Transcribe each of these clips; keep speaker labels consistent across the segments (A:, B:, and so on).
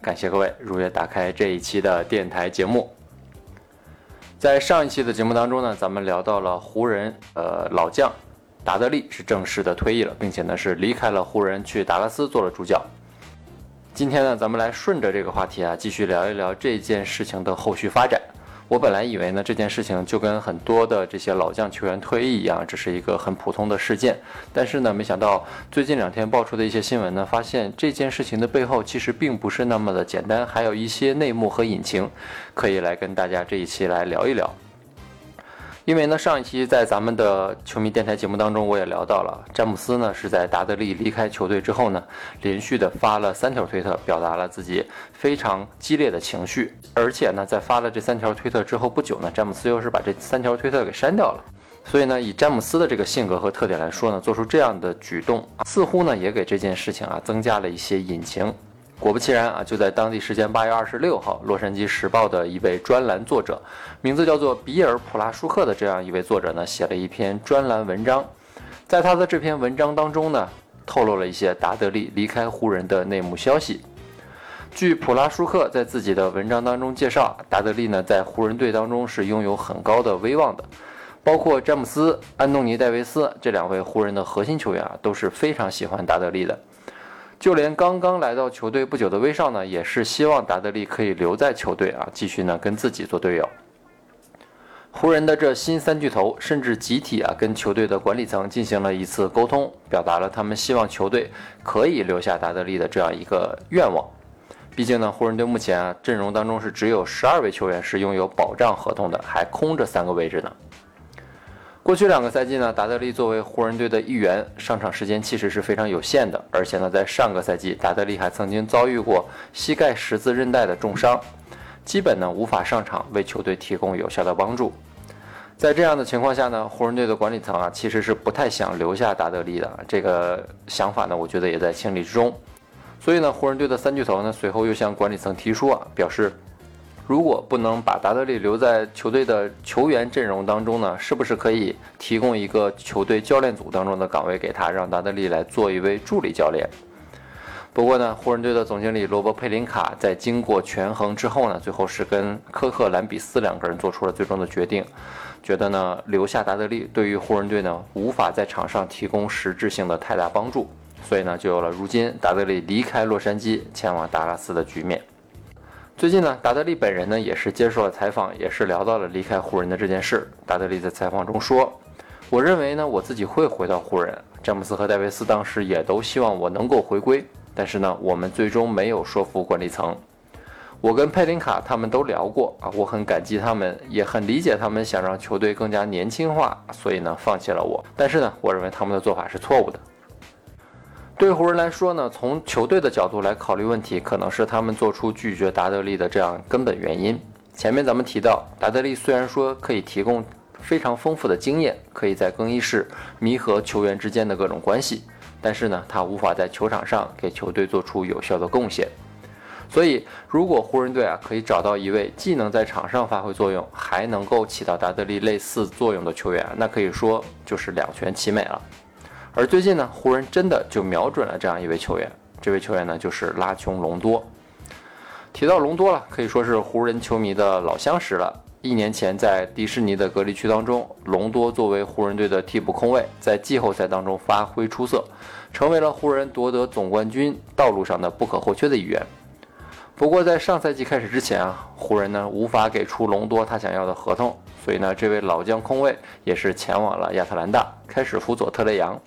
A: 感谢各位如约打开这一期的电台节目。在上一期的节目当中呢，咱们聊到了湖人，呃，老将达德利是正式的退役了，并且呢是离开了湖人，去达拉斯做了主教。今天呢，咱们来顺着这个话题啊，继续聊一聊这件事情的后续发展。我本来以为呢，这件事情就跟很多的这些老将球员退役一样，这是一个很普通的事件。但是呢，没想到最近两天爆出的一些新闻呢，发现这件事情的背后其实并不是那么的简单，还有一些内幕和隐情，可以来跟大家这一期来聊一聊。因为呢，上一期在咱们的球迷电台节目当中，我也聊到了詹姆斯呢是在达德利离开球队之后呢，连续的发了三条推特，表达了自己非常激烈的情绪。而且呢，在发了这三条推特之后不久呢，詹姆斯又是把这三条推特给删掉了。所以呢，以詹姆斯的这个性格和特点来说呢，做出这样的举动，似乎呢也给这件事情啊增加了一些隐情。果不其然啊，就在当地时间八月二十六号，《洛杉矶时报》的一位专栏作者，名字叫做比尔·普拉舒克的这样一位作者呢，写了一篇专栏文章。在他的这篇文章当中呢，透露了一些达德利离开湖人的内幕消息。据普拉舒克在自己的文章当中介绍，达德利呢在湖人队当中是拥有很高的威望的，包括詹姆斯、安东尼·戴维斯这两位湖人的核心球员啊，都是非常喜欢达德利的。就连刚刚来到球队不久的威少呢，也是希望达德利可以留在球队啊，继续呢跟自己做队友。湖人的这新三巨头甚至集体啊跟球队的管理层进行了一次沟通，表达了他们希望球队可以留下达德利的这样一个愿望。毕竟呢，湖人队目前啊阵容当中是只有十二位球员是拥有保障合同的，还空着三个位置呢。过去两个赛季呢，达德利作为湖人队的一员，上场时间其实是非常有限的。而且呢，在上个赛季，达德利还曾经遭遇过膝盖十字韧带的重伤，基本呢无法上场为球队提供有效的帮助。在这样的情况下呢，湖人队的管理层啊其实是不太想留下达德利的。这个想法呢，我觉得也在情理之中。所以呢，湖人队的三巨头呢随后又向管理层提出啊，表示。如果不能把达德利留在球队的球员阵容当中呢，是不是可以提供一个球队教练组当中的岗位给他，让达德利来做一位助理教练？不过呢，湖人队的总经理罗伯·佩林卡在经过权衡之后呢，最后是跟科克·兰比斯两个人做出了最终的决定，觉得呢留下达德利对于湖人队呢无法在场上提供实质性的太大帮助，所以呢就有了如今达德利离开洛杉矶前往达拉斯的局面。最近呢，达德利本人呢也是接受了采访，也是聊到了离开湖人的这件事。达德利在采访中说：“我认为呢，我自己会回到湖人。詹姆斯和戴维斯当时也都希望我能够回归，但是呢，我们最终没有说服管理层。我跟佩林卡他们都聊过啊，我很感激他们，也很理解他们想让球队更加年轻化，所以呢，放弃了我。但是呢，我认为他们的做法是错误的。”对湖人来说呢，从球队的角度来考虑问题，可能是他们做出拒绝达德利的这样根本原因。前面咱们提到，达德利虽然说可以提供非常丰富的经验，可以在更衣室弥合球员之间的各种关系，但是呢，他无法在球场上给球队做出有效的贡献。所以，如果湖人队啊可以找到一位既能在场上发挥作用，还能够起到达德利类似作用的球员，那可以说就是两全其美了。而最近呢，湖人真的就瞄准了这样一位球员，这位球员呢就是拉琼隆多。提到隆多了，可以说是湖人球迷的老相识了。一年前在迪士尼的隔离区当中，隆多作为湖人队的替补空位，在季后赛当中发挥出色，成为了湖人夺得总冠军道路上的不可或缺的一员。不过在上赛季开始之前啊，湖人呢无法给出隆多他想要的合同，所以呢这位老将空位也是前往了亚特兰大，开始辅佐特雷杨。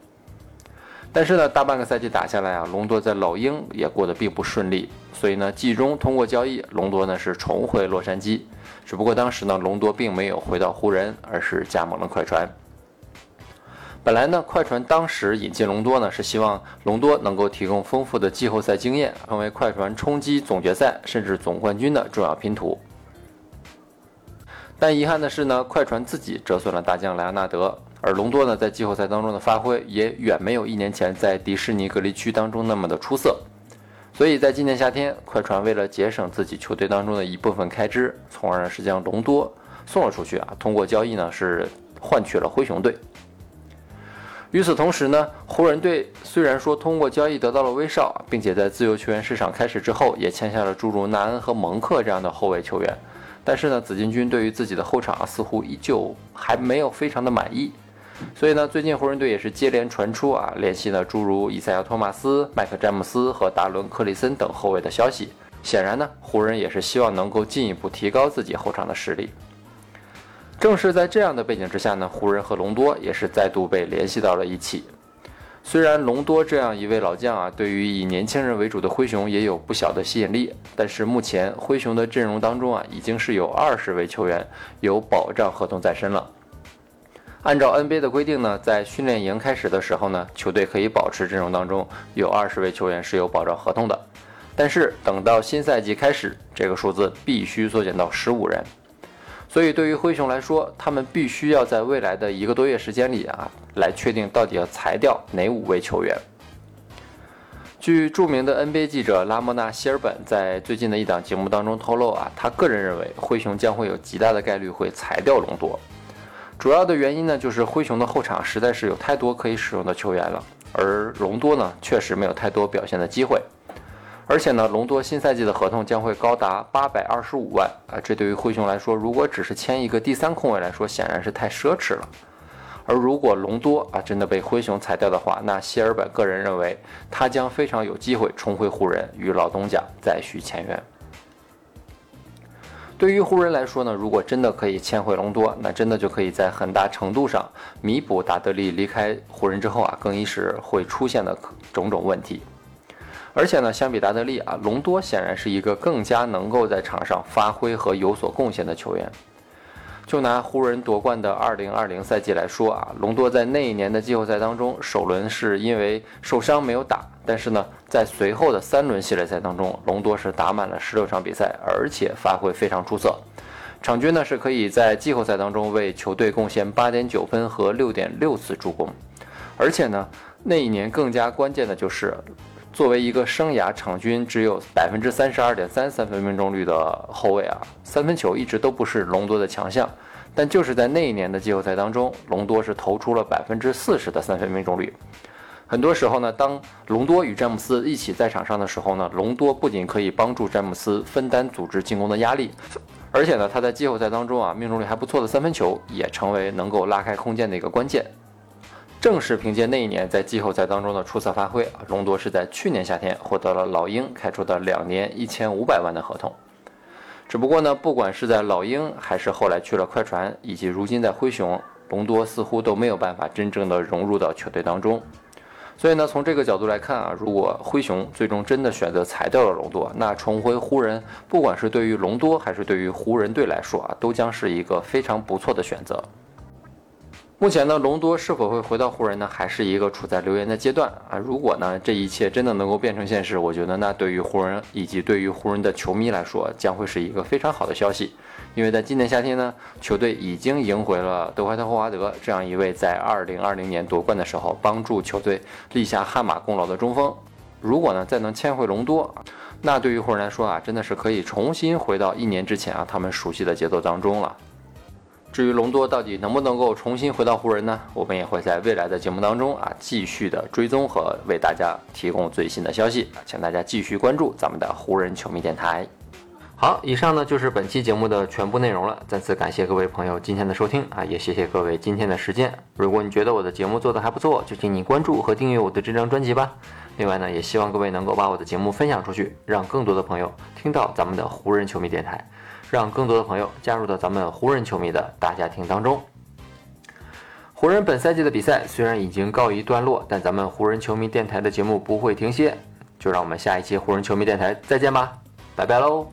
A: 但是呢，大半个赛季打下来啊，隆多在老鹰也过得并不顺利，所以呢，季中通过交易，隆多呢是重回洛杉矶，只不过当时呢，隆多并没有回到湖人，而是加盟了快船。本来呢，快船当时引进隆多呢，是希望隆多能够提供丰富的季后赛经验，成为快船冲击总决赛甚至总冠军的重要拼图。但遗憾的是呢，快船自己折损了大将莱昂纳德，而隆多呢，在季后赛当中的发挥也远没有一年前在迪士尼隔离区当中那么的出色。所以在今年夏天，快船为了节省自己球队当中的一部分开支，从而呢是将隆多送了出去啊，通过交易呢是换取了灰熊队。与此同时呢，湖人队虽然说通过交易得到了威少，并且在自由球员市场开始之后，也签下了诸如纳恩和蒙克这样的后卫球员，但是呢，紫金军对于自己的后场似乎依旧还没有非常的满意，所以呢，最近湖人队也是接连传出啊联系了诸如以赛亚托马斯、麦克詹姆斯和达伦克里森等后卫的消息。显然呢，湖人也是希望能够进一步提高自己后场的实力。正是在这样的背景之下呢，湖人和隆多也是再度被联系到了一起。虽然隆多这样一位老将啊，对于以年轻人为主的灰熊也有不小的吸引力，但是目前灰熊的阵容当中啊，已经是有二十位球员有保障合同在身了。按照 NBA 的规定呢，在训练营开始的时候呢，球队可以保持阵容当中有二十位球员是有保障合同的，但是等到新赛季开始，这个数字必须缩减到十五人。所以，对于灰熊来说，他们必须要在未来的一个多月时间里啊，来确定到底要裁掉哪五位球员。据著名的 NBA 记者拉莫纳·希尔本在最近的一档节目当中透露啊，他个人认为灰熊将会有极大的概率会裁掉隆多。主要的原因呢，就是灰熊的后场实在是有太多可以使用的球员了，而隆多呢，确实没有太多表现的机会。而且呢，隆多新赛季的合同将会高达八百二十五万啊！这对于灰熊来说，如果只是签一个第三控卫来说，显然是太奢侈了。而如果隆多啊真的被灰熊裁掉的话，那希尔本个人认为他将非常有机会重回湖人，与老东家再续前缘。对于湖人来说呢，如果真的可以签回隆多，那真的就可以在很大程度上弥补达德利离开湖人之后啊更衣室会出现的种种问题。而且呢，相比达德利啊，隆多显然是一个更加能够在场上发挥和有所贡献的球员。就拿湖人夺冠的2020赛季来说啊，隆多在那一年的季后赛当中，首轮是因为受伤没有打，但是呢，在随后的三轮系列赛当中，隆多是打满了十六场比赛，而且发挥非常出色，场均呢是可以在季后赛当中为球队贡献八点九分和六点六次助攻，而且呢，那一年更加关键的就是。作为一个生涯场均只有百分之三十二点三三分命中率的后卫啊，三分球一直都不是隆多的强项。但就是在那一年的季后赛当中，隆多是投出了百分之四十的三分命中率。很多时候呢，当隆多与詹姆斯一起在场上的时候呢，隆多不仅可以帮助詹姆斯分担组织进攻的压力，而且呢，他在季后赛当中啊，命中率还不错的三分球也成为能够拉开空间的一个关键。正是凭借那一年在季后赛当中的出色发挥啊，隆多是在去年夏天获得了老鹰开出的两年一千五百万的合同。只不过呢，不管是在老鹰，还是后来去了快船，以及如今在灰熊，隆多似乎都没有办法真正的融入到球队当中。所以呢，从这个角度来看啊，如果灰熊最终真的选择裁掉了隆多，那重回湖人，不管是对于隆多还是对于湖人队来说啊，都将是一个非常不错的选择。目前呢，隆多是否会回到湖人呢？还是一个处在留言的阶段啊。如果呢，这一切真的能够变成现实，我觉得那对于湖人以及对于湖人的球迷来说，将会是一个非常好的消息。因为在今年夏天呢，球队已经赢回了德怀特·霍华德这样一位在2020年夺冠的时候帮助球队立下汗马功劳的中锋。如果呢，再能签回隆多，那对于湖人来说啊，真的是可以重新回到一年之前啊他们熟悉的节奏当中了。至于隆多到底能不能够重新回到湖人呢？我们也会在未来的节目当中啊，继续的追踪和为大家提供最新的消息，请大家继续关注咱们的湖人球迷电台。好，以上呢就是本期节目的全部内容了。再次感谢各位朋友今天的收听啊，也谢谢各位今天的时间。如果你觉得我的节目做得还不错，就请你关注和订阅我的这张专辑吧。另外呢，也希望各位能够把我的节目分享出去，让更多的朋友听到咱们的湖人球迷电台。让更多的朋友加入到咱们湖人球迷的大家庭当中。湖人本赛季的比赛虽然已经告一段落，但咱们湖人球迷电台的节目不会停歇。就让我们下一期湖人球迷电台再见吧，拜拜喽！